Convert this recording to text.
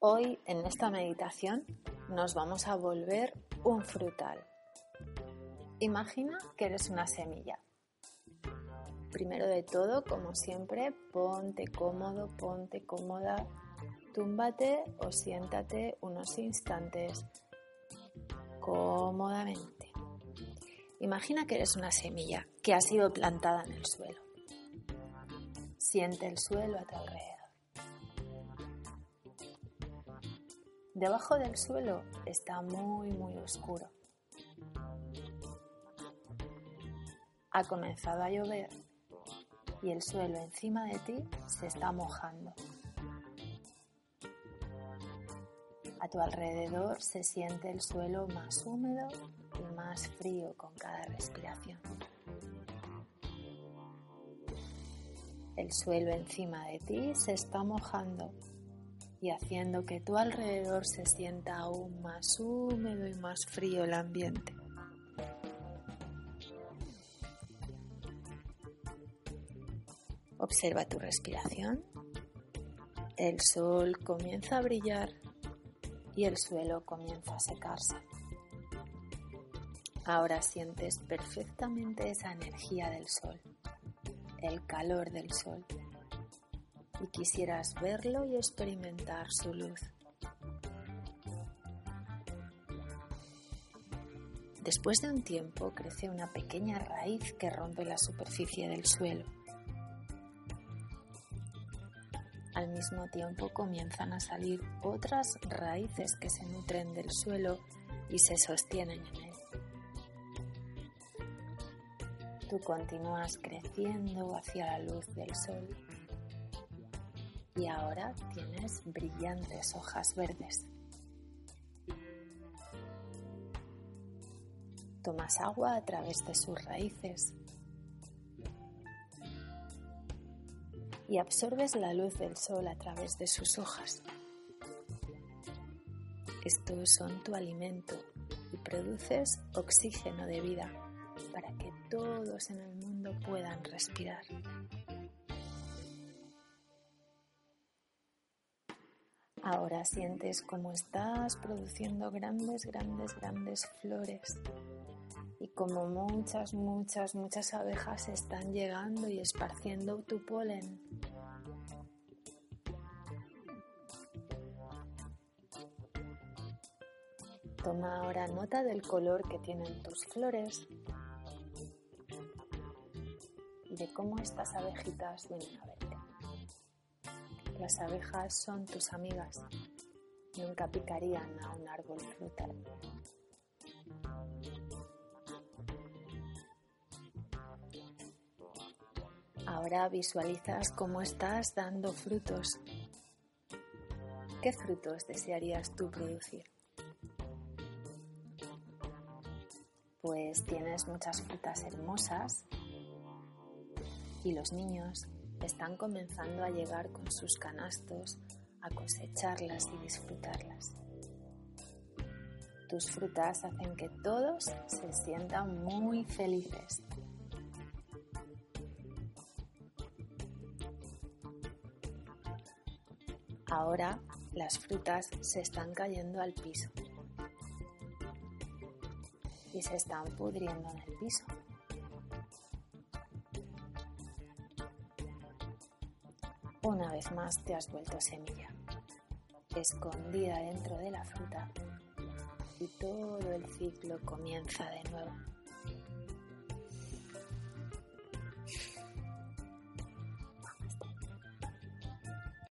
Hoy en esta meditación nos vamos a volver un frutal. Imagina que eres una semilla. Primero de todo, como siempre, ponte cómodo, ponte cómoda, túmbate o siéntate unos instantes cómodamente. Imagina que eres una semilla que ha sido plantada en el suelo. Siente el suelo a tu. Debajo del suelo está muy, muy oscuro. Ha comenzado a llover y el suelo encima de ti se está mojando. A tu alrededor se siente el suelo más húmedo y más frío con cada respiración. El suelo encima de ti se está mojando y haciendo que tu alrededor se sienta aún más húmedo y más frío el ambiente. Observa tu respiración. El sol comienza a brillar y el suelo comienza a secarse. Ahora sientes perfectamente esa energía del sol, el calor del sol y quisieras verlo y experimentar su luz. Después de un tiempo crece una pequeña raíz que rompe la superficie del suelo. Al mismo tiempo comienzan a salir otras raíces que se nutren del suelo y se sostienen en él. Tú continúas creciendo hacia la luz del sol y ahora tienes brillantes hojas verdes. Tomas agua a través de sus raíces y absorbes la luz del sol a través de sus hojas. Estos son tu alimento y produces oxígeno de vida para que todos en el mundo puedan respirar. Ahora sientes como estás produciendo grandes, grandes, grandes flores y como muchas, muchas, muchas abejas están llegando y esparciendo tu polen. Toma ahora nota del color que tienen tus flores y de cómo estas abejitas vienen a ver. Las abejas son tus amigas. Nunca picarían a un árbol frutal. Ahora visualizas cómo estás dando frutos. ¿Qué frutos desearías tú producir? Pues tienes muchas frutas hermosas y los niños están comenzando a llegar con sus canastos a cosecharlas y disfrutarlas. Tus frutas hacen que todos se sientan muy felices. Ahora las frutas se están cayendo al piso y se están pudriendo en el piso. Una vez más te has vuelto semilla, escondida dentro de la fruta y todo el ciclo comienza de nuevo.